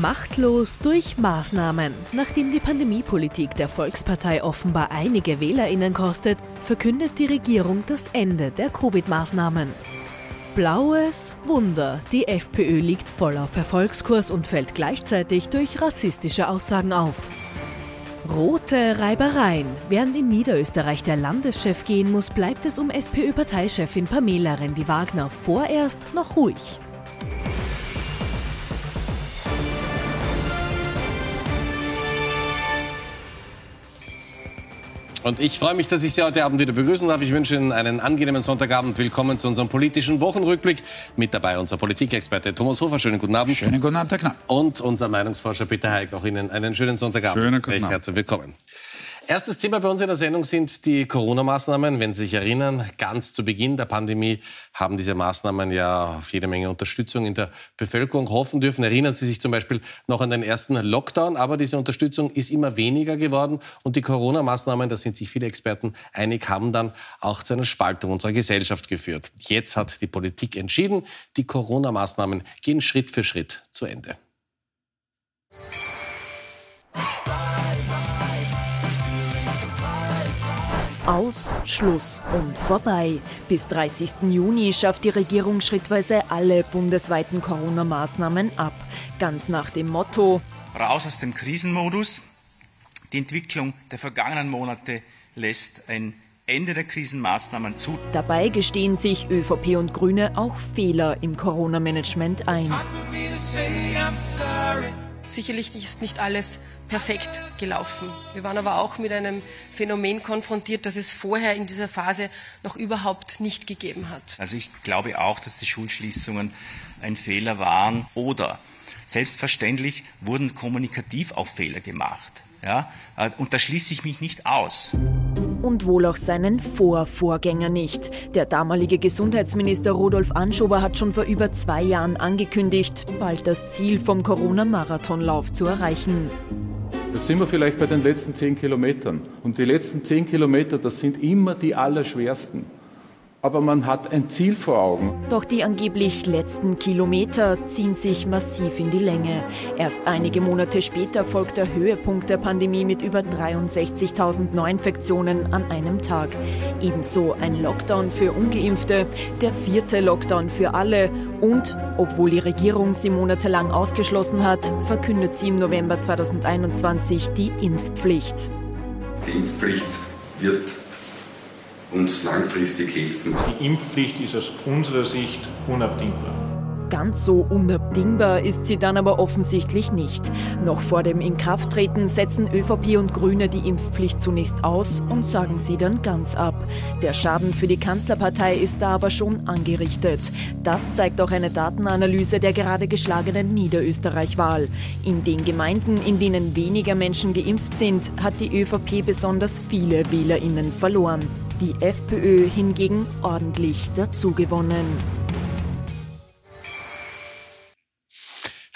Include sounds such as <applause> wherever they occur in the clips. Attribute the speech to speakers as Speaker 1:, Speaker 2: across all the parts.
Speaker 1: Machtlos durch Maßnahmen. Nachdem die Pandemiepolitik der Volkspartei offenbar einige WählerInnen kostet, verkündet die Regierung das Ende der Covid-Maßnahmen. Blaues Wunder. Die FPÖ liegt voll auf Erfolgskurs und fällt gleichzeitig durch rassistische Aussagen auf. Rote Reibereien. Während in Niederösterreich der Landeschef gehen muss, bleibt es um SPÖ-Parteichefin Pamela Rendi-Wagner vorerst noch ruhig.
Speaker 2: Und ich freue mich, dass ich Sie heute Abend wieder begrüßen darf. Ich wünsche Ihnen einen angenehmen Sonntagabend. Willkommen zu unserem politischen Wochenrückblick. Mit dabei unser Politikexperte Thomas Hofer. Schönen guten Abend.
Speaker 3: Schönen guten Abend, Herr Knapp.
Speaker 2: Und unser Meinungsforscher Peter Heik. Auch Ihnen einen schönen Sonntagabend.
Speaker 3: Schönen guten
Speaker 2: Recht
Speaker 3: Abend.
Speaker 2: herzlich willkommen. Erstes Thema bei uns in der Sendung sind die Corona-Maßnahmen. Wenn Sie sich erinnern, ganz zu Beginn der Pandemie haben diese Maßnahmen ja auf jede Menge Unterstützung in der Bevölkerung hoffen dürfen. Erinnern Sie sich zum Beispiel noch an den ersten Lockdown, aber diese Unterstützung ist immer weniger geworden und die Corona-Maßnahmen, da sind sich viele Experten einig, haben dann auch zu einer Spaltung unserer Gesellschaft geführt. Jetzt hat die Politik entschieden, die Corona-Maßnahmen gehen Schritt für Schritt zu Ende.
Speaker 1: Aus, Schluss und vorbei. Bis 30. Juni schafft die Regierung schrittweise alle bundesweiten Corona-Maßnahmen ab. Ganz nach dem Motto,
Speaker 4: raus aus dem Krisenmodus. Die Entwicklung der vergangenen Monate lässt ein Ende der Krisenmaßnahmen zu.
Speaker 1: dabei gestehen sich ÖVP und Grüne auch Fehler im Corona-Management ein.
Speaker 5: Sicherlich ist nicht alles perfekt gelaufen. Wir waren aber auch mit einem Phänomen konfrontiert, das es vorher in dieser Phase noch überhaupt nicht gegeben hat.
Speaker 4: Also ich glaube auch, dass die Schulschließungen ein Fehler waren oder selbstverständlich wurden kommunikativ auch Fehler gemacht. Ja? Und da schließe ich mich nicht aus.
Speaker 1: Und wohl auch seinen Vorvorgänger nicht. Der damalige Gesundheitsminister Rudolf Anschober hat schon vor über zwei Jahren angekündigt, bald das Ziel vom Corona-Marathonlauf zu erreichen.
Speaker 6: Jetzt sind wir vielleicht bei den letzten zehn Kilometern. Und die letzten zehn Kilometer, das sind immer die allerschwersten. Aber man hat ein Ziel vor Augen.
Speaker 1: Doch die angeblich letzten Kilometer ziehen sich massiv in die Länge. Erst einige Monate später folgt der Höhepunkt der Pandemie mit über 63.000 Neuinfektionen an einem Tag. Ebenso ein Lockdown für ungeimpfte, der vierte Lockdown für alle und, obwohl die Regierung sie monatelang ausgeschlossen hat, verkündet sie im November 2021 die Impfpflicht.
Speaker 7: Die Impfpflicht wird uns langfristig helfen.
Speaker 8: Die Impfpflicht ist aus unserer Sicht unabdingbar.
Speaker 1: Ganz so unabdingbar ist sie dann aber offensichtlich nicht. Noch vor dem Inkrafttreten setzen ÖVP und Grüne die Impfpflicht zunächst aus und sagen sie dann ganz ab. Der Schaden für die Kanzlerpartei ist da aber schon angerichtet. Das zeigt auch eine Datenanalyse der gerade geschlagenen Niederösterreich-Wahl. In den Gemeinden, in denen weniger Menschen geimpft sind, hat die ÖVP besonders viele WählerInnen verloren. Die FPÖ hingegen ordentlich dazugewonnen.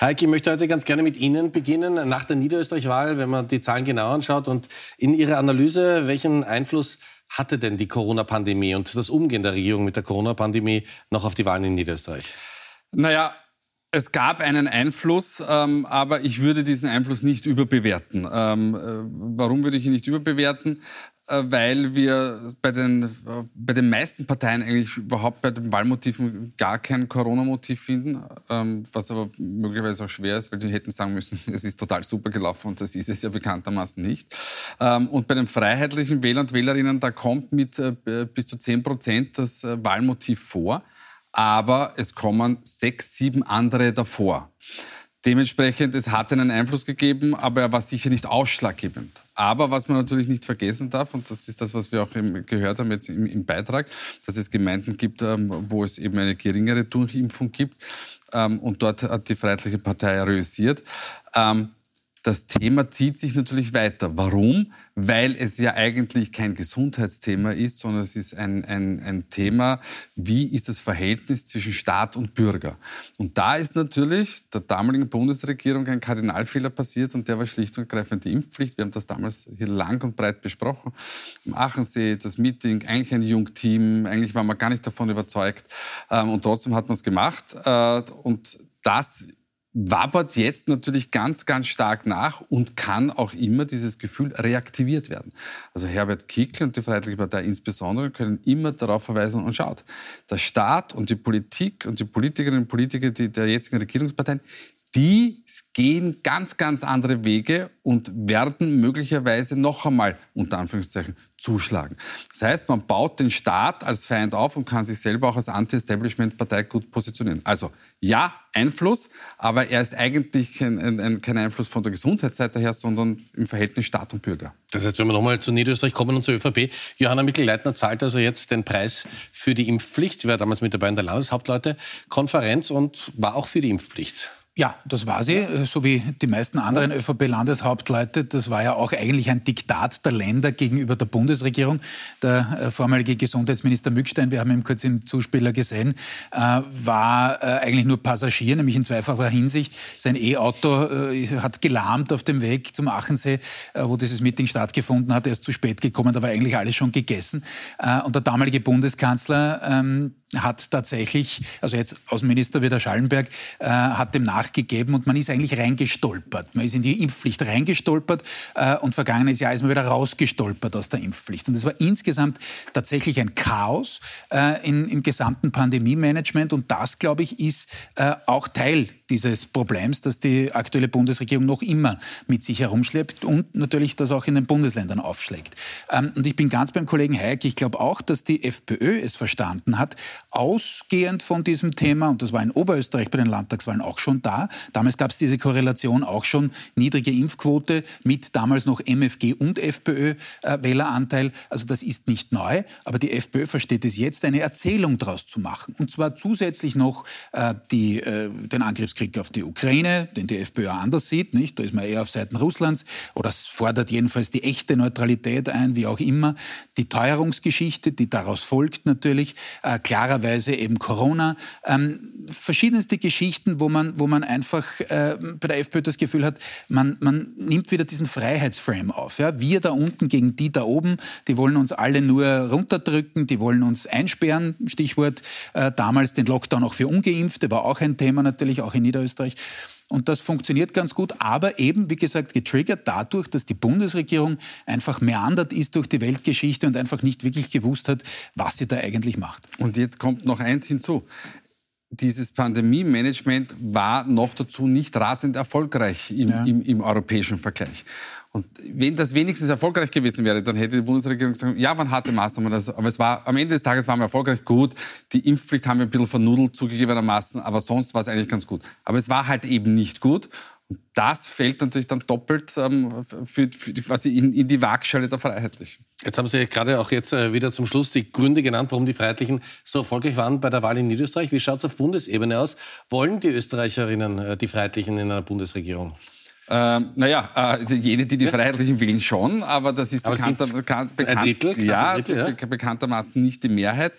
Speaker 2: Heike, ich möchte heute ganz gerne mit Ihnen beginnen. Nach der Niederösterreich-Wahl, wenn man die Zahlen genau anschaut und in Ihrer Analyse, welchen Einfluss hatte denn die Corona-Pandemie und das Umgehen der Regierung mit der Corona-Pandemie noch auf die Wahlen in Niederösterreich?
Speaker 3: Naja, es gab einen Einfluss, ähm, aber ich würde diesen Einfluss nicht überbewerten. Ähm, äh, warum würde ich ihn nicht überbewerten? Äh, weil wir bei den, bei den meisten Parteien eigentlich überhaupt bei den Wahlmotiven gar kein Corona-Motiv finden, ähm, was aber möglicherweise auch schwer ist, weil die hätten sagen müssen, <laughs> es ist total super gelaufen und das ist es ja bekanntermaßen nicht. Ähm, und bei den freiheitlichen Wähler und Wählerinnen, da kommt mit äh, bis zu 10 Prozent das äh, Wahlmotiv vor aber es kommen sechs, sieben andere davor. Dementsprechend, es hat einen Einfluss gegeben, aber er war sicher nicht ausschlaggebend. Aber was man natürlich nicht vergessen darf, und das ist das, was wir auch gehört haben jetzt im, im Beitrag, dass es Gemeinden gibt, ähm, wo es eben eine geringere Durchimpfung gibt. Ähm, und dort hat die Freiheitliche Partei reüssiert. Das Thema zieht sich natürlich weiter. Warum? Weil es ja eigentlich kein Gesundheitsthema ist, sondern es ist ein, ein, ein Thema, wie ist das Verhältnis zwischen Staat und Bürger. Und da ist natürlich der damaligen Bundesregierung ein Kardinalfehler passiert und der war schlicht und ergreifend die Impfpflicht. Wir haben das damals hier lang und breit besprochen. Am Achensee, das Meeting, eigentlich ein Jungteam, eigentlich war man gar nicht davon überzeugt. Ähm, Und trotzdem hat man es gemacht. Äh, Und das wabbert jetzt natürlich ganz, ganz stark nach und kann auch immer dieses Gefühl reaktiviert werden. Also Herbert Kickl und die Freiheitliche Partei insbesondere können immer darauf verweisen und schaut, der Staat und die Politik und die Politikerinnen und Politiker der jetzigen Regierungsparteien, die gehen ganz, ganz andere Wege und werden möglicherweise noch einmal, unter Anführungszeichen, zuschlagen. Das heißt, man baut den Staat als Feind auf und kann sich selber auch als Anti-Establishment-Partei gut positionieren. Also ja, Einfluss, aber er ist eigentlich kein, ein, kein Einfluss von der Gesundheitsseite her, sondern im Verhältnis Staat und Bürger.
Speaker 2: Das heißt, wenn wir nochmal zu Niederösterreich kommen und zur ÖVP, Johanna Mikl-Leitner zahlt also jetzt den Preis für die Impfpflicht. Sie war damals mit dabei in der Landeshauptleute-Konferenz und war auch für die Impfpflicht.
Speaker 9: Ja, das war sie, äh, so wie die meisten anderen ÖVP-Landeshauptleute. Das war ja auch eigentlich ein Diktat der Länder gegenüber der Bundesregierung. Der äh, vormalige Gesundheitsminister Mückstein, wir haben ihn kurz im Zuspieler gesehen, äh, war eigentlich nur Passagier, nämlich in zweifacher Hinsicht. Sein E-Auto hat gelahmt auf dem Weg zum Achensee, wo dieses Meeting stattgefunden hat. Er ist zu spät gekommen, da war eigentlich alles schon gegessen. Und der damalige Bundeskanzler ähm, hat tatsächlich, also jetzt Außenminister wieder Schallenberg, äh, hat dem nachgegeben und man ist eigentlich reingestolpert. Man ist in die Impfpflicht reingestolpert äh, und vergangenes Jahr ist man wieder rausgestolpert aus der Impfpflicht. Und es war insgesamt tatsächlich ein Chaos äh, in, im gesamten Pandemie-Management und das, glaube ich, ist äh, auch Teil dieses Problems, das die aktuelle Bundesregierung noch immer mit sich herumschleppt und natürlich das auch in den Bundesländern aufschlägt. Ähm, und ich bin ganz beim Kollegen Hayek. Ich glaube auch, dass die FPÖ es verstanden hat, ausgehend von diesem Thema, und das war in Oberösterreich bei den Landtagswahlen auch schon da, damals gab es diese Korrelation auch schon, niedrige Impfquote mit damals noch MFG und FPÖ-Wähleranteil. Äh, also das ist nicht neu, aber die FPÖ versteht es jetzt, eine Erzählung daraus zu machen. Und zwar zusätzlich noch äh, die, äh, den Angriffskrieg auf die Ukraine, den die FPÖ anders sieht, nicht? da ist man eher auf Seiten Russlands, oder fordert jedenfalls die echte Neutralität ein, wie auch immer. Die Teuerungsgeschichte, die daraus folgt natürlich, äh, klarer klarerweise eben Corona. Ähm, verschiedenste Geschichten, wo man, wo man einfach äh, bei der FPÖ das Gefühl hat, man, man nimmt wieder diesen Freiheitsframe auf. Ja? Wir da unten gegen die da oben, die wollen uns alle nur runterdrücken, die wollen uns einsperren. Stichwort äh, damals den Lockdown auch für Ungeimpfte, war auch ein Thema natürlich, auch in Niederösterreich. Und das funktioniert ganz gut, aber eben, wie gesagt, getriggert dadurch, dass die Bundesregierung einfach meandert ist durch die Weltgeschichte und einfach nicht wirklich gewusst hat, was sie da eigentlich macht.
Speaker 3: Und jetzt kommt noch eins hinzu dieses Pandemie-Management war noch dazu nicht rasend erfolgreich im, ja. im, im, europäischen Vergleich. Und wenn das wenigstens erfolgreich gewesen wäre, dann hätte die Bundesregierung gesagt, ja, man hatte Maßnahmen, aber es war, am Ende des Tages waren wir erfolgreich, gut, die Impfpflicht haben wir ein bisschen vernudelt zugegebenermaßen, aber sonst war es eigentlich ganz gut. Aber es war halt eben nicht gut. Und das fällt natürlich dann doppelt ähm, für, für, quasi in, in, die Waagschale der Freiheitlichen.
Speaker 2: Jetzt haben Sie gerade auch jetzt äh, wieder zum Schluss die Gründe genannt, warum die Freiheitlichen so erfolgreich waren bei der Wahl in Niederösterreich. Wie schaut es auf Bundesebene aus? Wollen die Österreicherinnen äh, die Freiheitlichen in einer Bundesregierung?
Speaker 3: Ähm, naja, äh, jene, die die Freiheitlichen wählen, schon, aber das ist bekannter, bekannt, bekannt, ein Drittel, ja, ein Drittel, ja? bekanntermaßen nicht die Mehrheit.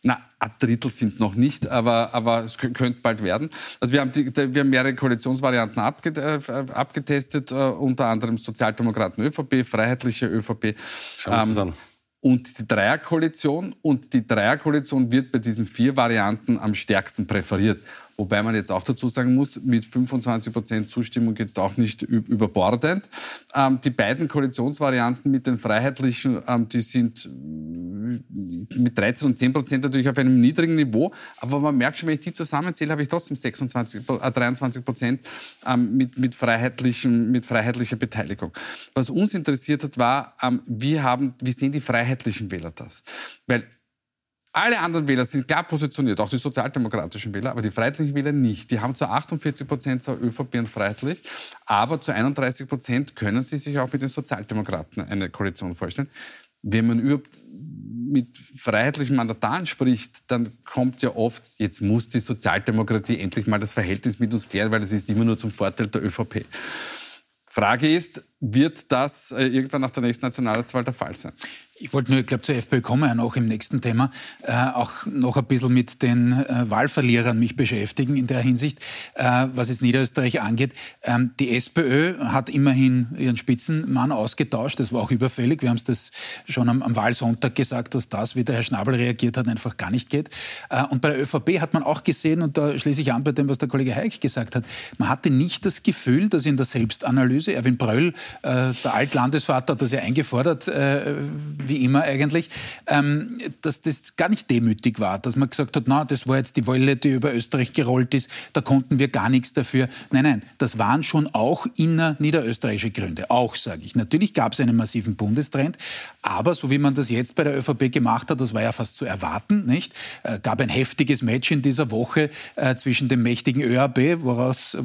Speaker 3: Na, ein Drittel sind es noch nicht, aber, aber es könnte bald werden. Also wir haben, die, wir haben mehrere Koalitionsvarianten abge, äh, abgetestet, äh, unter anderem Sozialdemokraten ÖVP, Freiheitliche ÖVP. Schauen wir ähm, an. Und die Dreierkoalition. Und die Dreierkoalition wird bei diesen vier Varianten am stärksten präferiert. Wobei man jetzt auch dazu sagen muss, mit 25 Prozent Zustimmung geht es auch nicht überbordend. Ähm, die beiden Koalitionsvarianten mit den Freiheitlichen, ähm, die sind äh, mit 13 und 10 Prozent natürlich auf einem niedrigen Niveau. Aber man merkt schon, wenn ich die zusammenzähle, habe ich trotzdem 26, äh, 23 Prozent ähm, mit, mit, freiheitlichen, mit freiheitlicher Beteiligung. Was uns interessiert hat, war, ähm, wie, haben, wie sehen die freiheitlichen Wähler das? Weil alle anderen Wähler sind klar positioniert, auch die sozialdemokratischen Wähler, aber die freiheitlichen Wähler nicht. Die haben zu 48 Prozent zur ÖVP und freiheitlich, aber zu 31 Prozent können sie sich auch mit den Sozialdemokraten eine Koalition vorstellen. Wenn man überhaupt mit freiheitlichen Mandataren spricht, dann kommt ja oft, jetzt muss die Sozialdemokratie endlich mal das Verhältnis mit uns klären, weil das ist immer nur zum Vorteil der ÖVP. Frage ist, wird das äh, irgendwann nach der nächsten Nationalratswahl der Fall sein.
Speaker 9: Ich wollte nur, ich glaube, zur FPÖ kommen, ja auch im nächsten Thema, äh, auch noch ein bisschen mit den äh, Wahlverlierern mich beschäftigen in der Hinsicht, äh, was es Niederösterreich angeht. Ähm, die SPÖ hat immerhin ihren Spitzenmann ausgetauscht, das war auch überfällig. Wir haben es das schon am, am, Wahlsonntag gesagt, dass das, wie der Herr Schnabel reagiert hat, einfach gar nicht geht. Äh, und bei der ÖVP hat man auch gesehen, und da schließe ich an bei dem, was der Kollege Heik gesagt hat, man hatte nicht das Gefühl, dass in der Selbstanalyse, Erwin Bröll, äh, der Altlandesvater, hat das ja eingefordert, äh, wie immer eigentlich, ähm, dass das gar nicht demütig war, dass man gesagt hat, na, das war jetzt die Wolle, die über Österreich gerollt ist, da konnten wir gar nichts dafür. Nein, nein, das waren schon auch innerniederösterreichische Gründe, auch sage ich. Natürlich gab es einen massiven Bundestrend, aber so wie man das jetzt bei der ÖVP gemacht hat, das war ja fast zu erwarten, nicht? Äh, gab ein heftiges Match in dieser Woche äh, zwischen dem mächtigen ÖAB, woraus,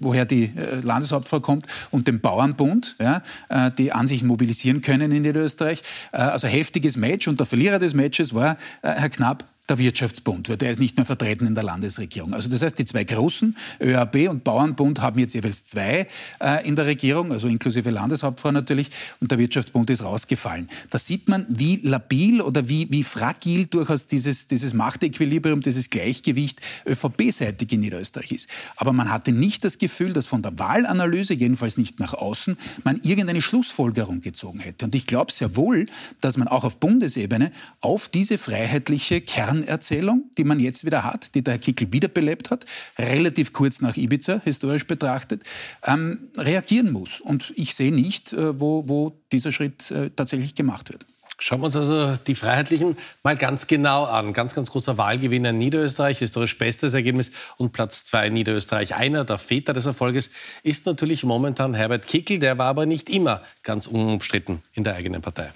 Speaker 9: woher die äh, Landeshauptfrau kommt, und dem Bauernbund, ja, äh, die an sich mobilisieren können in Niederösterreich. Äh, also heftiges Match und der Verlierer des Matches war äh, Herr Knapp, der Wirtschaftsbund, weil der ist nicht mehr vertreten in der Landesregierung. Also das heißt, die zwei großen, ÖAB und Bauernbund, haben jetzt jeweils zwei äh, in der Regierung, also inklusive Landeshauptfrau natürlich, und der Wirtschaftsbund ist rausgefallen. Da sieht man, wie labil oder wie, wie fragil durchaus dieses, dieses Machtequilibrium, dieses Gleichgewicht ÖVP-seitig in Niederösterreich ist. Aber man hatte nicht das Gefühl, dass von der Wahlanalyse, jedenfalls nicht nach außen, man irgendeine Schlussfolgerung gezogen hätte. Und ich glaube sehr wohl, dass man auch auf Bundesebene auf diese freiheitliche Kern Erzählung, die man jetzt wieder hat, die der Herr Kickel wiederbelebt hat, relativ kurz nach Ibiza, historisch betrachtet, ähm, reagieren muss. Und ich sehe nicht, äh, wo, wo dieser Schritt äh, tatsächlich gemacht wird.
Speaker 2: Schauen wir uns also die Freiheitlichen mal ganz genau an. Ganz, ganz großer Wahlgewinner Niederösterreich, historisch bestes Ergebnis und Platz zwei Niederösterreich. Einer der Väter des Erfolges ist natürlich momentan Herbert Kickel. Der war aber nicht immer ganz unumstritten in der eigenen Partei.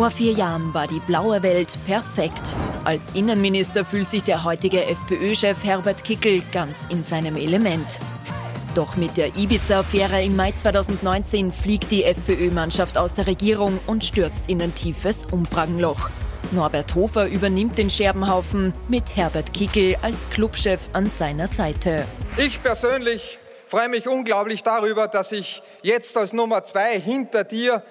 Speaker 1: Vor vier Jahren war die blaue Welt perfekt. Als Innenminister fühlt sich der heutige FPÖ-Chef Herbert Kickel ganz in seinem Element. Doch mit der Ibiza-Affäre im Mai 2019 fliegt die FPÖ-Mannschaft aus der Regierung und stürzt in ein tiefes Umfragenloch. Norbert Hofer übernimmt den Scherbenhaufen mit Herbert Kickel als Clubchef an seiner Seite.
Speaker 10: Ich persönlich freue mich unglaublich darüber, dass ich jetzt als Nummer zwei hinter dir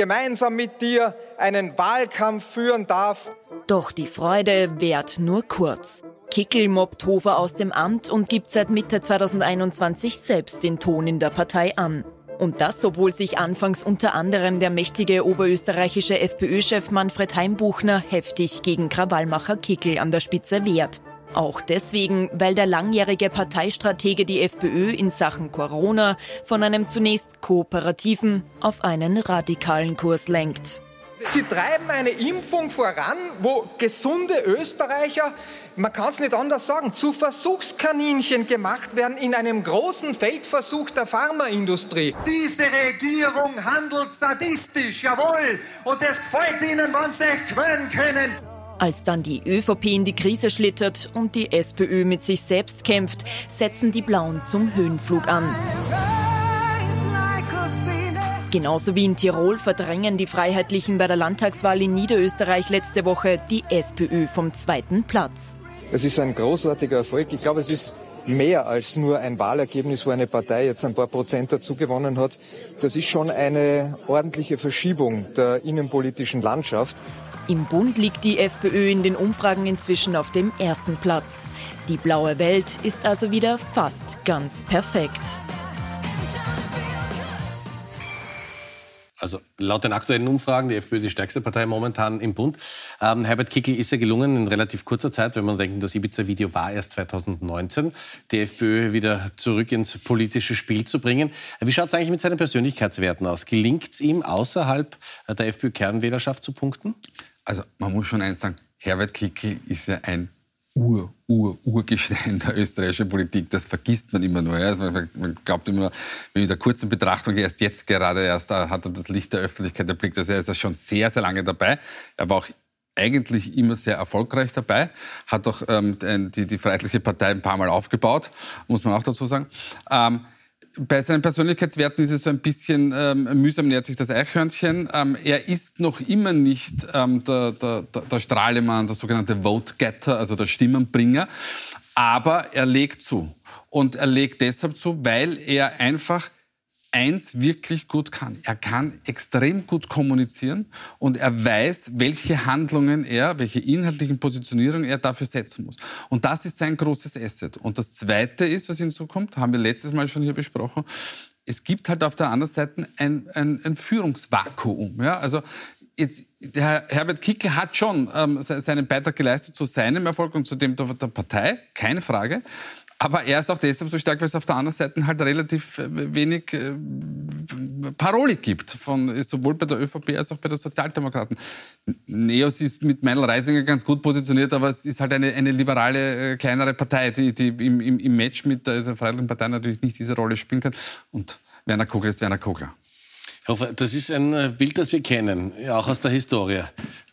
Speaker 10: gemeinsam mit dir einen Wahlkampf führen darf.
Speaker 1: Doch die Freude währt nur kurz. Kickel mobbt Hofer aus dem Amt und gibt seit Mitte 2021 selbst den Ton in der Partei an. Und das, obwohl sich anfangs unter anderem der mächtige oberösterreichische FPÖ-Chef Manfred Heimbuchner heftig gegen Krawallmacher Kickel an der Spitze wehrt. Auch deswegen, weil der langjährige Parteistratege die FPÖ in Sachen Corona von einem zunächst kooperativen auf einen radikalen Kurs lenkt.
Speaker 10: Sie treiben eine Impfung voran, wo gesunde Österreicher, man kann es nicht anders sagen, zu Versuchskaninchen gemacht werden in einem großen Feldversuch der Pharmaindustrie.
Speaker 11: Diese Regierung handelt sadistisch, jawohl, und es gefällt Ihnen, wenn Sie sich gewöhnen können.
Speaker 1: Als dann die ÖVP in die Krise schlittert und die SPÖ mit sich selbst kämpft, setzen die Blauen zum Höhenflug an. Genauso wie in Tirol verdrängen die Freiheitlichen bei der Landtagswahl in Niederösterreich letzte Woche die SPÖ vom zweiten Platz.
Speaker 10: Es ist ein großartiger Erfolg. Ich glaube, es ist mehr als nur ein Wahlergebnis, wo eine Partei jetzt ein paar Prozent dazu gewonnen hat. Das ist schon eine ordentliche Verschiebung der innenpolitischen Landschaft.
Speaker 1: Im Bund liegt die FPÖ in den Umfragen inzwischen auf dem ersten Platz. Die blaue Welt ist also wieder fast ganz perfekt.
Speaker 2: Also laut den aktuellen Umfragen, die FPÖ die stärkste Partei momentan im Bund. Ähm, Herbert Kickl ist ja gelungen in relativ kurzer Zeit, wenn man denkt, das Ibiza-Video war erst 2019, die FPÖ wieder zurück ins politische Spiel zu bringen. Wie schaut es eigentlich mit seinen Persönlichkeitswerten aus? Gelingt es ihm, außerhalb der FPÖ-Kernwählerschaft zu punkten?
Speaker 3: Also man muss schon eins sagen, Herbert Kickl ist ja ein Ur, Ur, Urgestein der österreichischen Politik. Das vergisst man immer nur. Ja. Man glaubt immer, mit der kurzen Betrachtung, erst jetzt gerade erst hat er das Licht der Öffentlichkeit erblickt. Also er ist ja schon sehr, sehr lange dabei. Er war auch eigentlich immer sehr erfolgreich dabei, hat auch ähm, die, die Freiheitliche Partei ein paar Mal aufgebaut, muss man auch dazu sagen. Ähm, bei seinen Persönlichkeitswerten ist es so ein bisschen ähm, mühsam nähert sich das Eichhörnchen. Ähm, er ist noch immer nicht ähm, der, der, der Strahlemann, der sogenannte Vote-Getter, also der Stimmenbringer. Aber er legt zu. Und er legt deshalb zu, weil er einfach eins wirklich gut kann. Er kann extrem gut kommunizieren und er weiß, welche Handlungen er, welche inhaltlichen Positionierungen er dafür setzen muss. Und das ist sein großes Asset. Und das Zweite ist, was hinzukommt, haben wir letztes Mal schon hier besprochen, es gibt halt auf der anderen Seite ein, ein, ein Führungsvakuum. Ja? Also jetzt, der Herbert Kickl hat schon ähm, seinen Beitrag geleistet zu seinem Erfolg und zu dem der Partei, keine Frage. Aber er ist auch deshalb so stark, weil es auf der anderen Seite halt relativ äh, wenig äh, Paroli gibt, von, sowohl bei der ÖVP als auch bei den Sozialdemokraten. Neos ist mit Meinl Reisinger ganz gut positioniert, aber es ist halt eine, eine liberale, äh, kleinere Partei, die, die im, im, im Match mit der, der Freiheitlichen Partei natürlich nicht diese Rolle spielen kann. Und Werner Kogler ist Werner Kogler.
Speaker 2: Das ist ein Bild, das wir kennen, auch aus der Historie.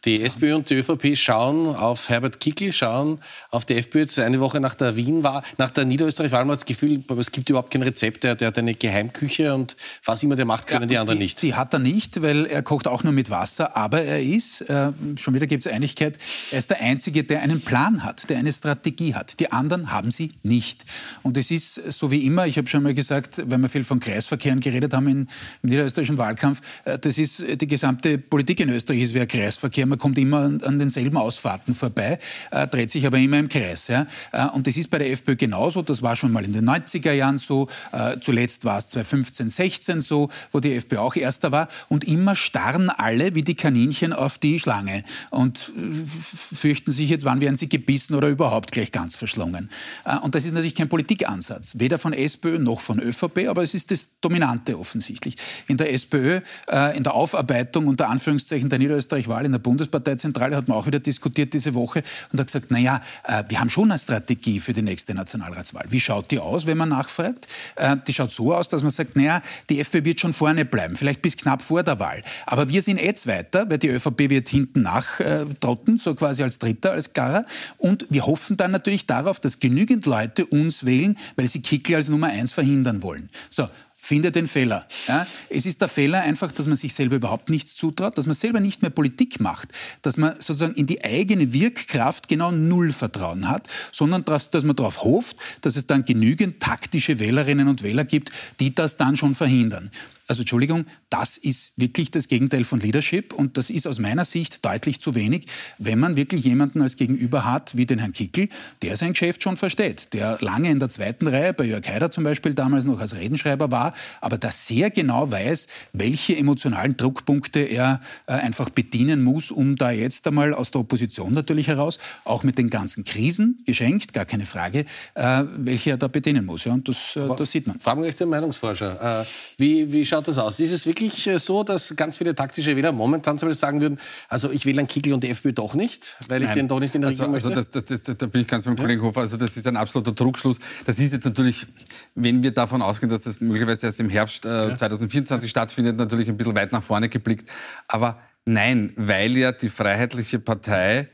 Speaker 2: Die SPÖ und die ÖVP schauen auf Herbert Kickl, schauen auf die FPÖ jetzt eine Woche nach der Wien war, nach der Niederösterreich-Wahl man hat das Gefühl, es gibt überhaupt kein Rezept, der, der hat eine Geheimküche und was immer der macht, können ja, die anderen
Speaker 9: die,
Speaker 2: nicht.
Speaker 9: Die hat er nicht, weil er kocht auch nur mit Wasser, aber er ist, äh, schon wieder gibt es Einigkeit, er ist der Einzige, der einen Plan hat, der eine Strategie hat. Die anderen haben sie nicht. Und es ist so wie immer, ich habe schon mal gesagt, wenn wir viel von Kreisverkehren geredet haben im, im niederösterreichischen Wahlkampf, äh, das ist die gesamte Politik in Österreich ist wie ein Kreisverkehr. Man kommt immer an, an denselben Ausfahrten vorbei, äh, dreht sich aber immer im Kreis. Ja? Äh, und das ist bei der FPÖ genauso. Das war schon mal in den 90er Jahren so. Äh, zuletzt war es 2015, 16 so, wo die FPÖ auch Erster war. Und immer starren alle wie die Kaninchen auf die Schlange und äh, fürchten sich jetzt, wann werden sie gebissen oder überhaupt gleich ganz verschlungen. Äh, und das ist natürlich kein Politikansatz, weder von SPÖ noch von ÖVP, aber es ist das Dominante offensichtlich. In der SPÖ, äh, in der Aufarbeitung unter Anführungszeichen der Niederösterreich-Wahl in der Bundesparteizentrale hat man auch wieder diskutiert diese Woche und hat gesagt, naja, äh, wir haben schon eine Strategie für die nächste Nationalratswahl. Wie schaut die aus, wenn man nachfragt? Äh, die schaut so aus, dass man sagt, naja, die FPÖ wird schon vorne bleiben, vielleicht bis knapp vor der Wahl. Aber wir sind jetzt weiter, weil die ÖVP wird hinten nachtrotten, äh, so quasi als Dritter, als Garer. Und wir hoffen dann natürlich darauf, dass genügend Leute uns wählen, weil sie Kickl als Nummer eins verhindern wollen. So, finde den Fehler. Ja? Es ist der Fehler einfach, dass man sich selber überhaupt nichts zutraut, dass man selber nicht mehr Politik macht, dass man sozusagen in die eigene Wirkkraft genau null Vertrauen hat, sondern dass, dass man darauf hofft, dass es dann genügend taktische Wählerinnen und Wähler gibt, die das dann schon verhindern. Also Entschuldigung, das ist wirklich das Gegenteil von Leadership und das ist aus meiner Sicht deutlich zu wenig, wenn man wirklich jemanden als Gegenüber hat, wie den Herrn Kickel, der sein Geschäft schon versteht, der lange in der zweiten Reihe, bei Jörg Haider zum Beispiel damals noch als Redenschreiber war, aber der sehr genau weiß, welche emotionalen Druckpunkte er äh, einfach bedienen muss, um da jetzt einmal aus der Opposition natürlich heraus, auch mit den ganzen Krisen geschenkt, gar keine Frage, äh, welche er da bedienen muss. Ja, und das, äh, das sieht man.
Speaker 2: Fragen wir euch den Meinungsforscher. Äh, wie, wie schaut das aus? Ist es wirklich äh, so, dass ganz viele taktische Wähler momentan zum Beispiel sagen würden, also ich wähle einen Kickel und die FPÖ doch nicht, weil ich Nein. den doch nicht in der
Speaker 3: also,
Speaker 2: Regierung
Speaker 3: also möchte? Das, das, das, da bin ich ganz beim ja. Kollegen Hofer. Also das ist ein absoluter Trugschluss. Das ist jetzt natürlich, wenn wir davon ausgehen, dass das möglicherweise erst im Herbst äh, ja. 2024 stattfindet, natürlich ein bisschen weit nach vorne geblickt. Aber nein, weil ja die Freiheitliche Partei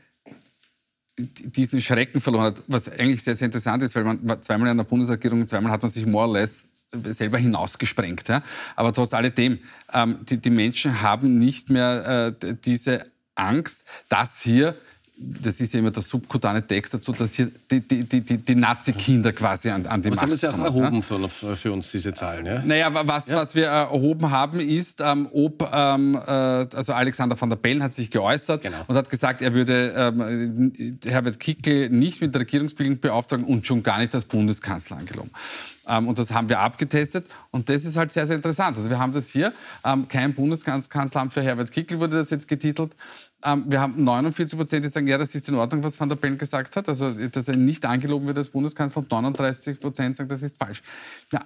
Speaker 3: diesen Schrecken verloren hat, was eigentlich sehr, sehr interessant ist, weil man zweimal in der Bundesregierung, zweimal hat man sich more or less selber hinausgesprengt. Ja? Aber trotz alledem, ähm, die, die Menschen haben nicht mehr äh, diese Angst, dass hier das ist ja immer der subkutane Text dazu, dass hier die, die, die, die Nazi-Kinder quasi an, an die
Speaker 2: Aber
Speaker 3: Macht
Speaker 2: haben Sie auch erhoben ja? für, für, uns, diese Zahlen, ja?
Speaker 3: Naja, was, ja. was wir erhoben haben, ist, ähm, ob, ähm, äh, also Alexander van der Bellen hat sich geäußert genau. und hat gesagt, er würde ähm, Herbert Kickl nicht mit der Regierungsbildung beauftragen und schon gar nicht als Bundeskanzler angeloben. Ähm, und das haben wir abgetestet. Und das ist halt sehr, sehr interessant. Also wir haben das hier. Ähm, kein Bundeskanzleramt für Herbert Kickl wurde das jetzt getitelt. Ähm, wir haben 49 Prozent, die sagen, ja, das ist in Ordnung, was Van der Bellen gesagt hat. Also, dass er nicht angeloben wird als Bundeskanzler. Und 39 Prozent sagen, das ist falsch. Ja,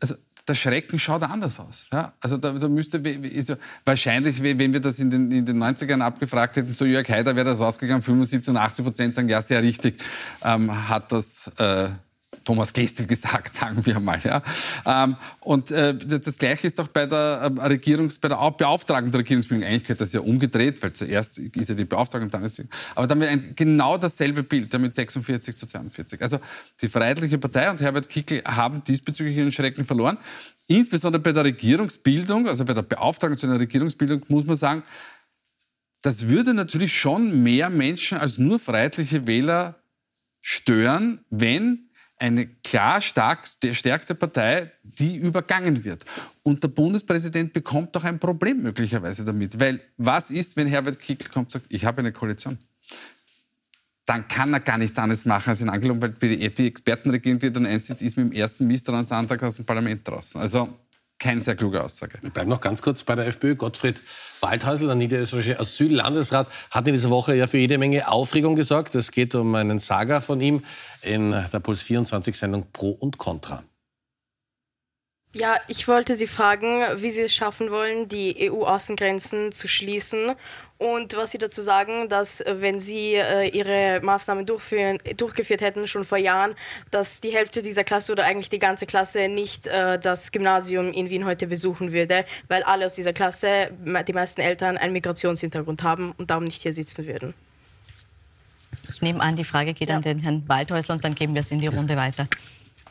Speaker 3: also, der Schrecken schaut anders aus. Ja? Also da, da müsste, ja, wahrscheinlich, wenn wir das in den, in den 90ern abgefragt hätten, zu Jörg Haider wäre das ausgegangen, 75 und 80 Prozent sagen, ja, sehr richtig, ähm, hat das äh, Thomas Gestel gesagt, <laughs> sagen wir mal. Ja. Ähm, und äh, das, Gleiche ist auch bei der äh, Regierungs, bei der Beauftragten der Regierungsbildung. Eigentlich geht das ja umgedreht, weil zuerst ist ja die Beauftragte und dann ist die. Aber wir ein, genau dasselbe Bild, mit 46 zu 42. Also die Freiheitliche Partei und Herbert Kickl haben diesbezüglich ihren Schrecken verloren. Insbesondere bei der Regierungsbildung, also bei der Beauftragung zu einer Regierungsbildung, muss man sagen, das würde natürlich schon mehr Menschen als nur freiheitliche Wähler stören, wenn eine klar stark, stärkste Partei, die übergangen wird. Und der Bundespräsident bekommt doch ein Problem möglicherweise damit. Weil was ist, wenn Herbert Kickl kommt und sagt, ich habe eine Koalition? Dann kann er gar nichts anderes machen als in Angelung, weil die Expertenregierung, die dann einsitzt, ist mit dem ersten Misstrauensantrag aus dem Parlament draußen. Also keine sehr kluge Aussage.
Speaker 2: Wir bleiben noch ganz kurz bei der FPÖ. Gottfried Waldhäusl, der niederösterreichische Asyllandesrat, hat in dieser Woche ja für jede Menge Aufregung gesorgt. Es geht um einen Saga von ihm in der Puls 24-Sendung Pro und Contra.
Speaker 12: Ja, ich wollte Sie fragen, wie Sie es schaffen wollen, die EU-Außengrenzen zu schließen und was Sie dazu sagen, dass äh, wenn Sie äh, Ihre Maßnahmen durchführen, durchgeführt hätten, schon vor Jahren, dass die Hälfte dieser Klasse oder eigentlich die ganze Klasse nicht äh, das Gymnasium in Wien heute besuchen würde, weil alle aus dieser Klasse, die meisten Eltern, einen Migrationshintergrund haben und darum nicht hier sitzen würden.
Speaker 13: Ich nehme an, die Frage geht ja. an den Herrn Waldhäusler und dann geben wir es in die Runde weiter.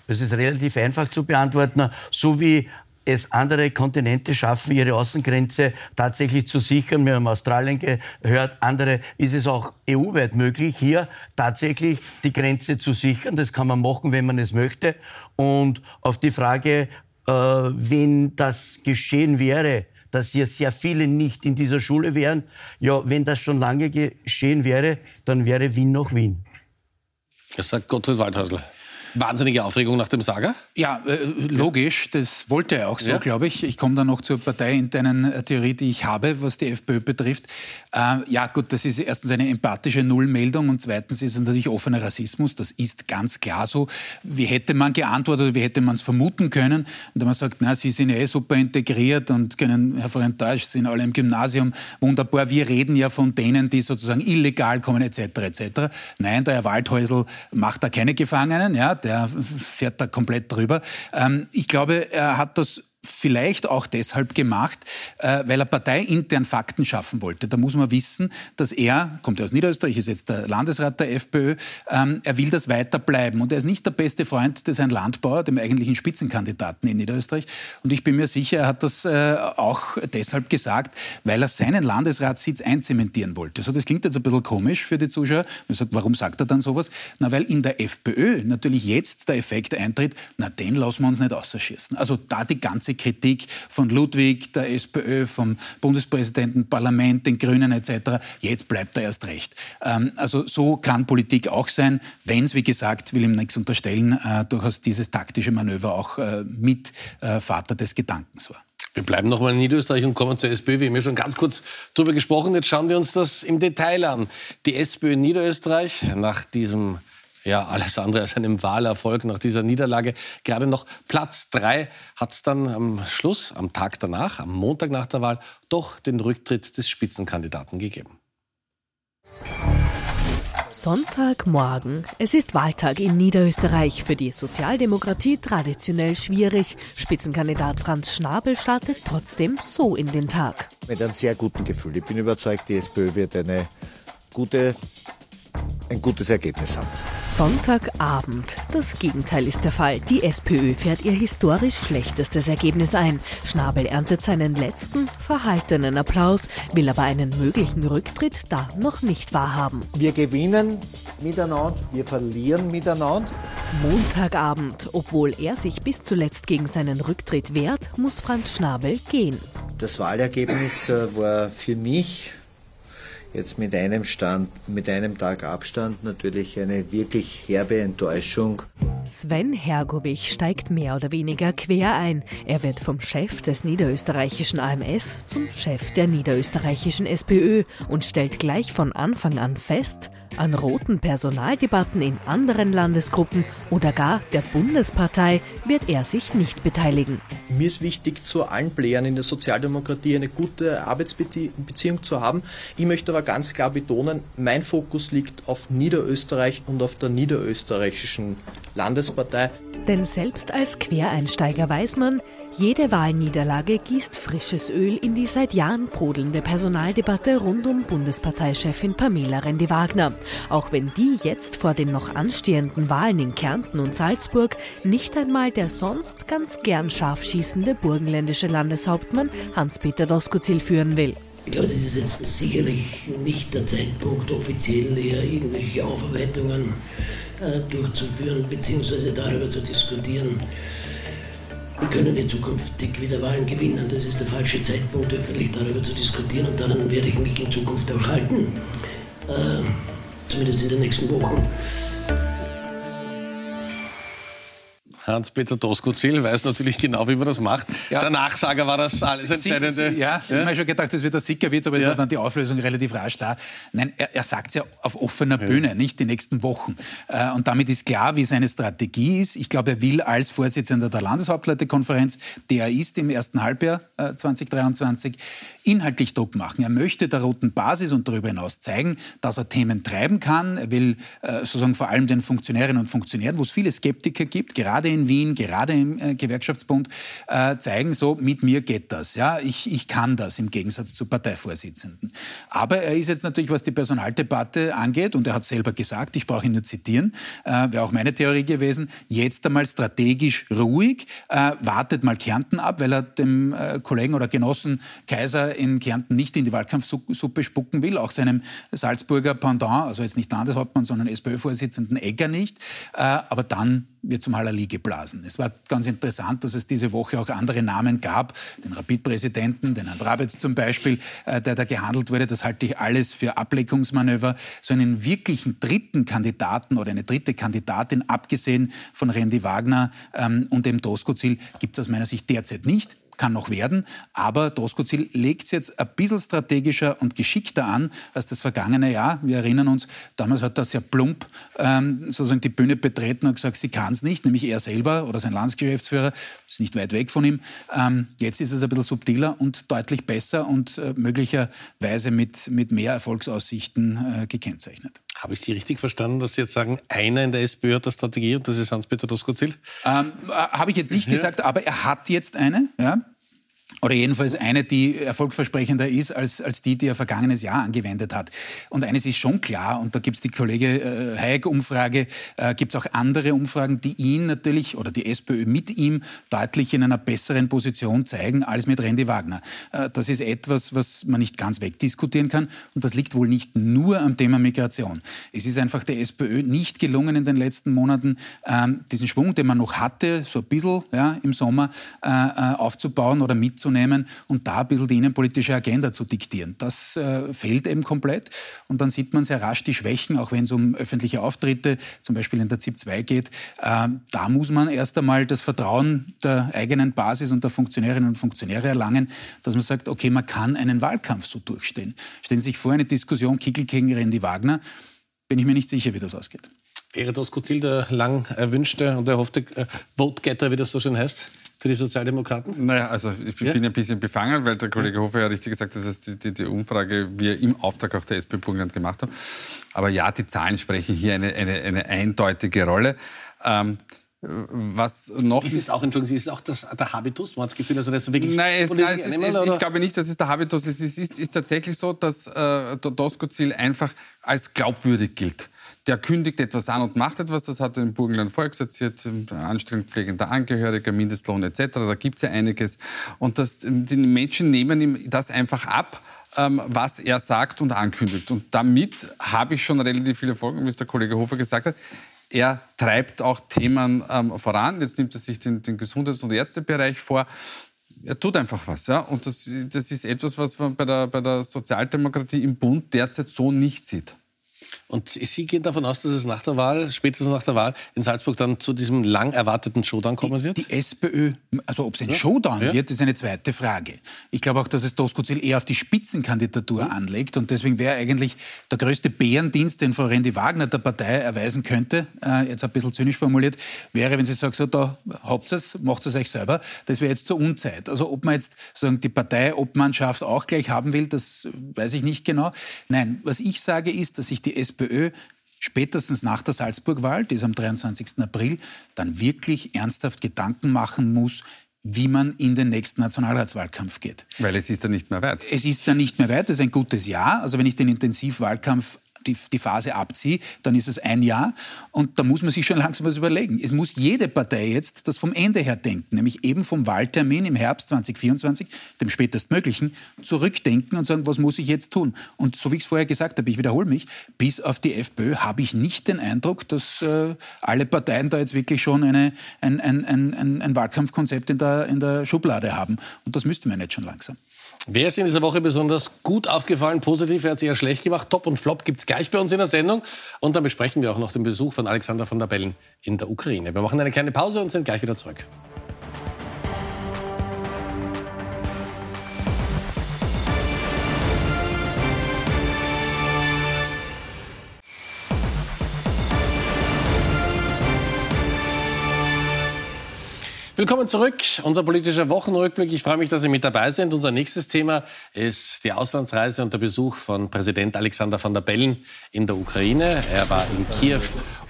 Speaker 14: Das ist relativ einfach zu beantworten. So wie es andere Kontinente schaffen, ihre Außengrenze tatsächlich zu sichern. Wir haben Australien gehört, andere ist es auch EU-weit möglich, hier tatsächlich die Grenze zu sichern. Das kann man machen, wenn man es möchte. Und auf die Frage, äh, wenn das geschehen wäre, dass hier sehr viele nicht in dieser Schule wären, ja, wenn das schon lange geschehen wäre, dann wäre Wien noch Wien.
Speaker 2: Das sagt Gottfried Waldhäusl wahnsinnige Aufregung nach dem Saga?
Speaker 9: Ja, äh, logisch. Das wollte er auch so, ja. glaube ich. Ich komme dann noch zur parteiinternen äh, Theorie, die ich habe, was die FPÖ betrifft. Äh, ja, gut, das ist erstens eine empathische Nullmeldung und zweitens ist es natürlich offener Rassismus. Das ist ganz klar so. Wie hätte man geantwortet wie hätte man es vermuten können? Und man sagt, na, Sie sind ja eh super integriert und können hervorragend Deutsch, sind alle im Gymnasium, wunderbar. Wir reden ja von denen, die sozusagen illegal kommen, etc., etc. Nein, der Herr Waldhäusl macht da keine Gefangenen, ja, der fährt da komplett drüber. Ähm, ich glaube, er hat das vielleicht auch deshalb gemacht, äh, weil er parteiintern Fakten schaffen wollte. Da muss man wissen, dass er, kommt er aus Niederösterreich, ist jetzt der Landesrat der FPÖ, ähm, er will das weiter bleiben. Und er ist nicht der beste Freund des Herrn Landbauer, dem eigentlichen Spitzenkandidaten in Niederösterreich. Und ich bin mir sicher, er hat das äh, auch deshalb gesagt, weil er seinen Landesratssitz einzementieren wollte. So, das klingt jetzt ein bisschen komisch für die Zuschauer. Man sagt, warum sagt er dann sowas? Na, weil in der FPÖ natürlich jetzt der Effekt eintritt, na, den lassen wir uns nicht ausschießen. Also da die ganze Kritik von Ludwig, der SPÖ, vom Bundespräsidenten, Parlament, den Grünen etc. Jetzt bleibt er erst recht. Ähm, also so kann Politik auch sein, wenn es, wie gesagt, will ihm nichts unterstellen, äh, durchaus dieses taktische Manöver auch äh, mit äh, Vater des Gedankens war.
Speaker 2: Wir bleiben noch mal in Niederösterreich und kommen zur SPÖ. Wir haben ja schon ganz kurz darüber gesprochen. Jetzt schauen wir uns das im Detail an. Die SPÖ in Niederösterreich nach diesem ja, alles andere als einem Wahlerfolg nach dieser Niederlage. Gerade noch Platz drei hat es dann am Schluss, am Tag danach, am Montag nach der Wahl, doch den Rücktritt des Spitzenkandidaten gegeben.
Speaker 15: Sonntagmorgen. Es ist Wahltag in Niederösterreich. Für die Sozialdemokratie traditionell schwierig. Spitzenkandidat Franz Schnabel startet trotzdem so in den Tag.
Speaker 16: Mit einem sehr guten Gefühl. Ich bin überzeugt, die SPÖ wird eine gute ein gutes Ergebnis haben.
Speaker 15: Sonntagabend. Das Gegenteil ist der Fall. Die SPÖ fährt ihr historisch schlechtestes Ergebnis ein. Schnabel erntet seinen letzten verhaltenen Applaus, will aber einen möglichen Rücktritt da noch nicht wahrhaben.
Speaker 16: Wir gewinnen miteinander, wir verlieren miteinander.
Speaker 15: Montagabend. Obwohl er sich bis zuletzt gegen seinen Rücktritt wehrt, muss Franz Schnabel gehen.
Speaker 16: Das Wahlergebnis äh, war für mich jetzt mit einem Stand, mit einem Tag Abstand natürlich eine wirklich herbe Enttäuschung.
Speaker 15: Sven Hergovich steigt mehr oder weniger quer ein. Er wird vom Chef des niederösterreichischen AMS zum Chef der niederösterreichischen SPÖ und stellt gleich von Anfang an fest, an roten Personaldebatten in anderen Landesgruppen oder gar der Bundespartei wird er sich nicht beteiligen.
Speaker 17: Mir ist wichtig, zu allen Playern in der Sozialdemokratie eine gute Arbeitsbeziehung zu haben. Ich möchte aber ganz klar betonen, mein Fokus liegt auf Niederösterreich und auf der niederösterreichischen Landespartei.
Speaker 15: Denn selbst als Quereinsteiger weiß man, jede Wahlniederlage gießt frisches Öl in die seit Jahren brodelnde Personaldebatte rund um Bundesparteichefin Pamela Rendi-Wagner. Auch wenn die jetzt vor den noch anstehenden Wahlen in Kärnten und Salzburg nicht einmal der sonst ganz gern scharf schießende burgenländische Landeshauptmann Hans-Peter Doskozil führen will.
Speaker 18: Ich glaube, es ist jetzt sicherlich nicht der Zeitpunkt, offiziell hier irgendwelche Aufarbeitungen äh, durchzuführen bzw. darüber zu diskutieren. Wir können nicht zukünftig wieder Wahlen gewinnen. Das ist der falsche Zeitpunkt, öffentlich darüber zu diskutieren. Und daran werde ich mich in Zukunft auch halten. Äh, zumindest in den nächsten Wochen.
Speaker 2: Hans-Peter Doskozil weiß natürlich genau, wie man das macht. Ja. Der Nachsager war das alles Entscheidende.
Speaker 9: Sie, ja, ja, ich habe mir schon gedacht, das wird ein Sickerwitz, aber es war dann die Auflösung relativ rasch da. Nein, er, er sagt es ja auf offener ja. Bühne, nicht die nächsten Wochen. Äh, und damit ist klar, wie seine Strategie ist. Ich glaube, er will als Vorsitzender der Landeshauptleutekonferenz, der er ist im ersten Halbjahr 2023, äh, inhaltlich Druck machen. Er möchte der roten Basis und darüber hinaus zeigen, dass er Themen treiben kann. Er will äh, sozusagen vor allem den Funktionärinnen und Funktionären, wo es viele Skeptiker gibt, gerade in Wien, gerade im äh, Gewerkschaftsbund, äh, zeigen, so mit mir geht das. Ja, ich, ich kann das im Gegensatz zu Parteivorsitzenden. Aber er ist jetzt natürlich, was die Personaldebatte angeht, und er hat selber gesagt, ich brauche ihn nur zitieren, äh, wäre auch meine Theorie gewesen, jetzt einmal strategisch ruhig, äh, wartet mal Kärnten ab, weil er dem äh, Kollegen oder Genossen Kaiser in Kärnten nicht in die Wahlkampfsuppe spucken will, auch seinem Salzburger Pendant, also jetzt nicht Landeshauptmann, sondern SPÖ-Vorsitzenden Egger nicht. Äh, aber dann wird zum Halali geblasen. Es war ganz interessant, dass es diese Woche auch andere Namen gab, den Rapid-Präsidenten, den Herrn Rabetz zum Beispiel, äh, der da gehandelt wurde. Das halte ich alles für Ableckungsmanöver. So einen wirklichen dritten Kandidaten oder eine dritte Kandidatin, abgesehen von Randy Wagner ähm, und dem Doskozil, gibt es aus meiner Sicht derzeit nicht kann noch werden. Aber Doskozil legt es jetzt ein bisschen strategischer und geschickter an als das vergangene Jahr. Wir erinnern uns, damals hat er sehr plump ähm, sozusagen die Bühne betreten und gesagt, sie kann es nicht, nämlich er selber oder sein Landesgeschäftsführer, ist nicht weit weg von ihm. Ähm, jetzt ist es ein bisschen subtiler und deutlich besser und äh, möglicherweise mit, mit mehr Erfolgsaussichten äh, gekennzeichnet.
Speaker 2: Habe ich Sie richtig verstanden, dass Sie jetzt sagen, einer in der SPÖ hat eine Strategie und das ist Hans-Peter Doskozil?
Speaker 9: Ähm, äh, Habe ich jetzt nicht ja. gesagt, aber er hat jetzt eine. Ja? Oder jedenfalls eine, die erfolgsversprechender ist als, als die, die er vergangenes Jahr angewendet hat. Und eines ist schon klar, und da gibt es die Kollege äh, Hayek-Umfrage, äh, gibt es auch andere Umfragen, die ihn natürlich oder die SPÖ mit ihm deutlich in einer besseren Position zeigen als mit Randy Wagner. Äh, das ist etwas, was man nicht ganz wegdiskutieren kann und das liegt wohl nicht nur am Thema Migration. Es ist einfach der SPÖ nicht gelungen in den letzten Monaten, ähm, diesen Schwung, den man noch hatte, so ein bisschen ja, im Sommer, äh, äh, aufzubauen oder mitzunehmen mitzunehmen und da ein bisschen die innenpolitische Agenda zu diktieren. Das äh, fehlt eben komplett. Und dann sieht man sehr rasch die Schwächen, auch wenn es um öffentliche Auftritte, zum Beispiel in der ZIP 2 geht. Äh, da muss man erst einmal das Vertrauen der eigenen Basis und der Funktionärinnen und Funktionäre erlangen, dass man sagt, okay, man kann einen Wahlkampf so durchstehen. Stellen Sie sich vor, eine Diskussion Kickel gegen Randy Wagner, bin ich mir nicht sicher, wie das ausgeht.
Speaker 2: Wäre das Kozil der lang erwünschte und erhoffte äh, Vote-Getter, wie das so schön heißt? Für die Sozialdemokraten?
Speaker 3: Naja, also ich ja? bin ein bisschen befangen, weil der Kollege Hofer ja richtig gesagt hat, dass die, die, die Umfrage wir im Auftrag auch der SP Burgenland gemacht haben. Aber ja, die Zahlen sprechen hier eine, eine, eine eindeutige Rolle. Ähm, was noch
Speaker 2: ist es auch, Entschuldigung, ist es auch das, der Habitus? Man hat das Gefühl, also das wirklich
Speaker 3: Nein, es, nein es ist, ich glaube nicht, dass es der Habitus ist. Es ist, ist tatsächlich so, dass äh, Doskozil einfach als glaubwürdig gilt der kündigt etwas an und macht etwas. Das hat im Burgenland Volksgesetz jetzt anstrengend pflegender Angehöriger, Mindestlohn etc. Da gibt es ja einiges. Und das, die Menschen nehmen ihm das einfach ab ähm, was er sagt und ankündigt. Und damit habe ich schon relativ viele Folgen, wie es der Kollege Hofer gesagt hat. Er treibt auch Themen ähm, voran. Jetzt nimmt er sich den, den Gesundheits- und Ärztebereich vor. Er tut einfach was. Ja? Und das, das ist etwas, was man bei der, bei der Sozialdemokratie im Bund derzeit so nicht sieht.
Speaker 2: Und Sie gehen davon aus, dass es nach der Wahl, spätestens nach der Wahl, in Salzburg dann zu diesem lang erwarteten Showdown kommen wird?
Speaker 9: Die, die SPÖ, also ob es ein ja. Showdown ja. wird, ist eine zweite Frage. Ich glaube auch, dass es Doskozil eher auf die Spitzenkandidatur mhm. anlegt. Und deswegen wäre eigentlich der größte Bärendienst, den Frau Rendi Wagner der Partei erweisen könnte, äh, jetzt ein bisschen zynisch formuliert, wäre, wenn sie sagt, so, da habt es, macht es euch selber. Das wäre jetzt zur Unzeit. Also ob man jetzt sagen, die Parteiobmannschaft auch gleich haben will, das weiß ich nicht genau. Nein, was ich sage ist, dass sich die SPÖ SPÖ spätestens nach der Salzburg-Wahl, die ist am 23. April, dann wirklich ernsthaft Gedanken machen muss, wie man in den nächsten Nationalratswahlkampf geht.
Speaker 3: Weil es ist dann nicht mehr weit.
Speaker 9: Es ist dann nicht mehr weit, das ist ein gutes Jahr. Also wenn ich den Intensivwahlkampf die, die Phase abziehe, dann ist es ein Jahr. Und da muss man sich schon langsam was überlegen. Es muss jede Partei jetzt das vom Ende her denken, nämlich eben vom Wahltermin im Herbst 2024, dem spätestmöglichen, zurückdenken und sagen, was muss ich jetzt tun? Und so wie ich es vorher gesagt habe, ich wiederhole mich, bis auf die FPÖ habe ich nicht den Eindruck, dass äh, alle Parteien da jetzt wirklich schon eine, ein, ein, ein, ein Wahlkampfkonzept in der, in der Schublade haben. Und das müsste man jetzt schon langsam.
Speaker 2: Wer ist in dieser Woche besonders gut aufgefallen, positiv, wer hat es eher schlecht gemacht? Top und Flop gibt es gleich bei uns in der Sendung. Und dann besprechen wir auch noch den Besuch von Alexander von der Bellen in der Ukraine. Wir machen eine kleine Pause und sind gleich wieder zurück. Willkommen zurück. Unser politischer Wochenrückblick. Ich freue mich, dass Sie mit dabei sind. Unser nächstes Thema ist die Auslandsreise und der Besuch von Präsident Alexander van der Bellen in der Ukraine. Er war in Kiew,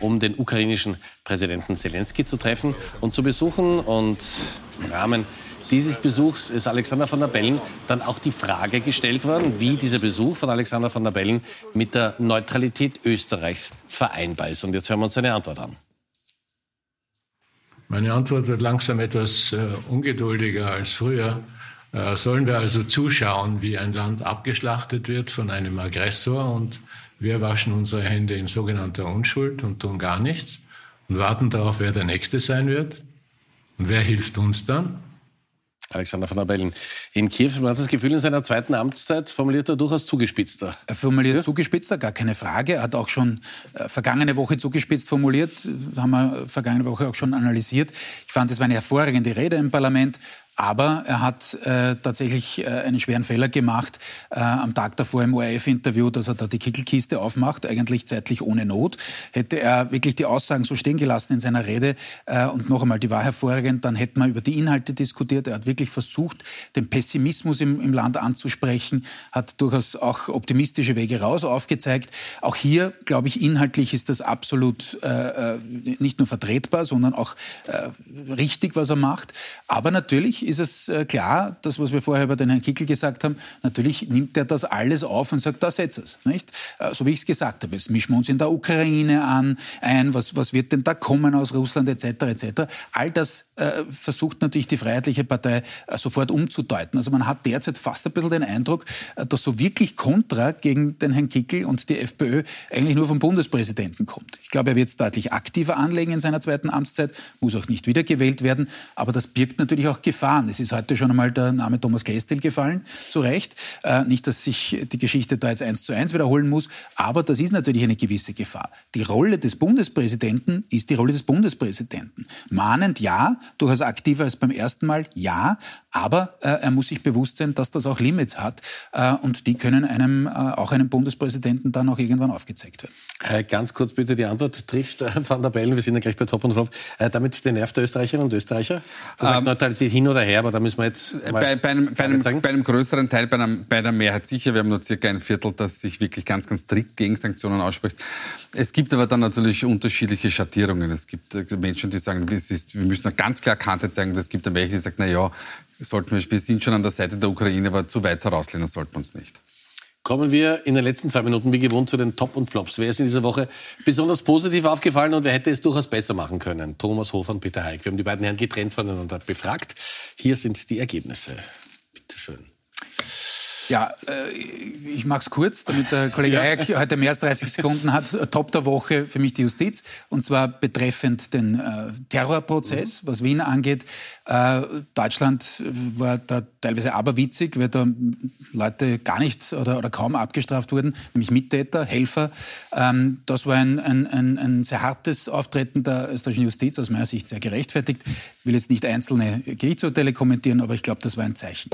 Speaker 2: um den ukrainischen Präsidenten Zelensky zu treffen und zu besuchen. Und im Rahmen dieses Besuchs ist Alexander van der Bellen dann auch die Frage gestellt worden, wie dieser Besuch von Alexander van der Bellen mit der Neutralität Österreichs vereinbar ist. Und jetzt hören wir uns seine Antwort an.
Speaker 19: Meine Antwort wird langsam etwas äh, ungeduldiger als früher. Äh, sollen wir also zuschauen, wie ein Land abgeschlachtet wird von einem Aggressor und wir waschen unsere Hände in sogenannter Unschuld und tun gar nichts und warten darauf, wer der Nächste sein wird? Und wer hilft uns dann?
Speaker 2: Alexander van der Bellen. In Kiew, man hat das Gefühl, in seiner zweiten Amtszeit formuliert er durchaus zugespitzter.
Speaker 9: Er formuliert ja? zugespitzter, gar keine Frage. Er hat auch schon äh, vergangene Woche zugespitzt formuliert, das haben wir vergangene Woche auch schon analysiert. Ich fand, es war eine hervorragende Rede im Parlament. Aber er hat äh, tatsächlich äh, einen schweren Fehler gemacht äh, am Tag davor im ORF-Interview, dass er da die Kickelkiste aufmacht, eigentlich zeitlich ohne Not. Hätte er wirklich die Aussagen so stehen gelassen in seiner Rede äh, und noch einmal, die war hervorragend, dann hätte man über die Inhalte diskutiert. Er hat wirklich versucht, den Pessimismus im, im Land anzusprechen, hat durchaus auch optimistische Wege raus aufgezeigt. Auch hier, glaube ich, inhaltlich ist das absolut äh, äh, nicht nur vertretbar, sondern auch richtig, was er macht. Aber natürlich ist es äh, klar, das, was wir vorher über den Herrn Kickel gesagt haben, natürlich nimmt er das alles auf und sagt, da setzt es. Nicht? Äh, so wie ich es gesagt habe, jetzt mischen wir uns in der Ukraine an, ein, was, was wird denn da kommen aus Russland etc. etc. All das äh, versucht natürlich die Freiheitliche Partei äh, sofort umzudeuten. Also man hat derzeit fast ein bisschen den Eindruck, äh, dass so wirklich Kontra gegen den Herrn Kickel und die FPÖ eigentlich nur vom Bundespräsidenten kommt. Ich glaube, er wird es deutlich aktiver anlegen in seiner zweiten Amtszeit, muss auch nicht wiedergewählt werden, aber das birgt natürlich auch Gefahr Jahren. Es ist heute schon einmal der Name Thomas Kestel gefallen, zu Recht. Äh, nicht, dass sich die Geschichte da jetzt eins zu eins wiederholen muss, aber das ist natürlich eine gewisse Gefahr. Die Rolle des Bundespräsidenten ist die Rolle des Bundespräsidenten. Mahnend ja, durchaus aktiver als beim ersten Mal ja, aber äh, er muss sich bewusst sein, dass das auch Limits hat äh, und die können einem, äh, auch einem Bundespräsidenten dann auch irgendwann aufgezeigt werden.
Speaker 2: Äh, ganz kurz bitte die Antwort trifft äh, Van der Bellen, wir sind ja gleich bei Top und Flop, damit den Nerv der Österreicherinnen und Österreicher? Das ähm, Neutralität hin oder her, aber da müssen wir jetzt
Speaker 3: bei, bei, einem, bei, einem, bei, einem, größeren Teil, bei, einem, bei der Mehrheit sicher, wir haben nur circa ein Viertel, das sich wirklich ganz, ganz strikt gegen Sanktionen ausspricht. Es gibt aber dann natürlich unterschiedliche Schattierungen. Es gibt Menschen, die sagen, ist, wir müssen ganz klar Kante zeigen. Es gibt dann welche, die sagen, na ja, sollten wir, wir sind schon an der Seite der Ukraine, aber zu weit herauslehnen sollten wir uns nicht.
Speaker 2: Kommen wir in den letzten zwei Minuten wie gewohnt zu den Top und Flops. Wer ist in dieser Woche besonders positiv aufgefallen und wer hätte es durchaus besser machen können? Thomas Hofer und Peter Heik. Wir haben die beiden Herren getrennt voneinander befragt. Hier sind die Ergebnisse. Bitte schön.
Speaker 9: Ja, äh, ich mache es kurz, damit der Kollege Hayek heute mehr als 30 Sekunden hat. Top der Woche für mich die Justiz. Und zwar betreffend den äh, Terrorprozess, was Wien angeht. Äh, Deutschland war da teilweise aberwitzig, weil da Leute gar nicht oder, oder kaum abgestraft wurden, nämlich Mittäter, Helfer. Ähm, das war ein, ein, ein, ein sehr hartes Auftreten der österreichischen Justiz, aus meiner Sicht sehr gerechtfertigt. Ich will jetzt nicht einzelne Gerichtsurteile kommentieren, aber ich glaube, das war ein Zeichen.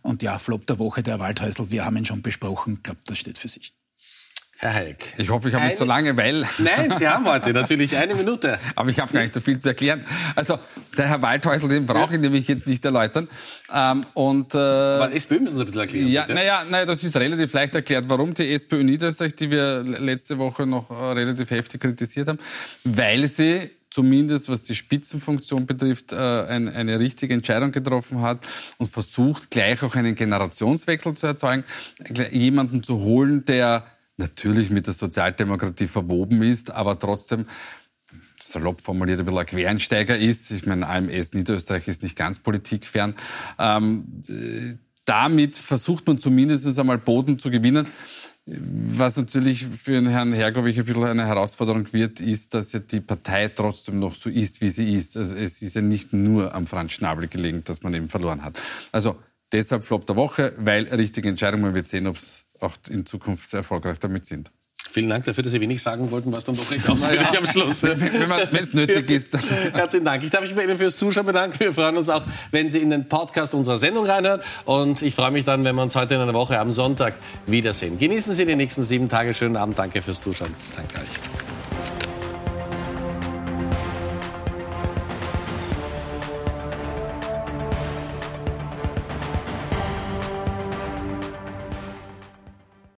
Speaker 9: und ja, Flop der Woche der Waldhäusl, wir haben ihn schon besprochen, ich glaube, das steht für sich.
Speaker 2: Herr Hayek.
Speaker 3: Ich hoffe, ich habe nicht so lange, weil...
Speaker 2: Nein, Sie haben heute natürlich eine Minute. <laughs>
Speaker 3: Aber ich habe gar nicht so viel zu erklären. Also, der Herr Waldhäusl, den brauche ich nämlich jetzt nicht erläutern. Ähm, und, äh,
Speaker 2: Aber SPÖ müssen Sie ein bisschen erklären.
Speaker 3: Ja, naja, naja, das ist relativ leicht erklärt, warum die SPÖ Niederösterreich, die wir letzte Woche noch äh, relativ heftig kritisiert haben, weil sie zumindest was die Spitzenfunktion betrifft, äh, ein, eine richtige Entscheidung getroffen hat und versucht gleich auch einen Generationswechsel zu erzeugen, jemanden zu holen, der natürlich mit der Sozialdemokratie verwoben ist, aber trotzdem salopp formuliert ein bisschen ein Quereinsteiger ist. Ich meine, AMS Niederösterreich ist nicht ganz politikfern. Ähm, äh, damit versucht man zumindest einmal Boden zu gewinnen. Was natürlich für den Herrn Hergovich ein bisschen eine Herausforderung wird, ist, dass ja die Partei trotzdem noch so ist, wie sie ist. Also es ist ja nicht nur am Franz Schnabel gelegen, dass man eben verloren hat. Also deshalb Flop der Woche, weil richtige Entscheidung. Man wird sehen, ob es auch in Zukunft erfolgreich damit sind.
Speaker 2: Vielen Dank dafür, dass Sie wenig sagen wollten, was dann doch recht ausführlich
Speaker 3: Naja.
Speaker 2: am Schluss. <laughs>
Speaker 3: Wenn es nötig ist. <laughs>
Speaker 2: Herzlichen Dank. Ich darf mich bei Ihnen fürs Zuschauen bedanken. Wir freuen uns auch, wenn Sie in den Podcast unserer Sendung reinhören. Und ich freue mich dann, wenn wir uns heute in einer Woche am Sonntag wiedersehen. Genießen Sie die nächsten sieben Tage. Schönen Abend. Danke fürs Zuschauen. Danke euch.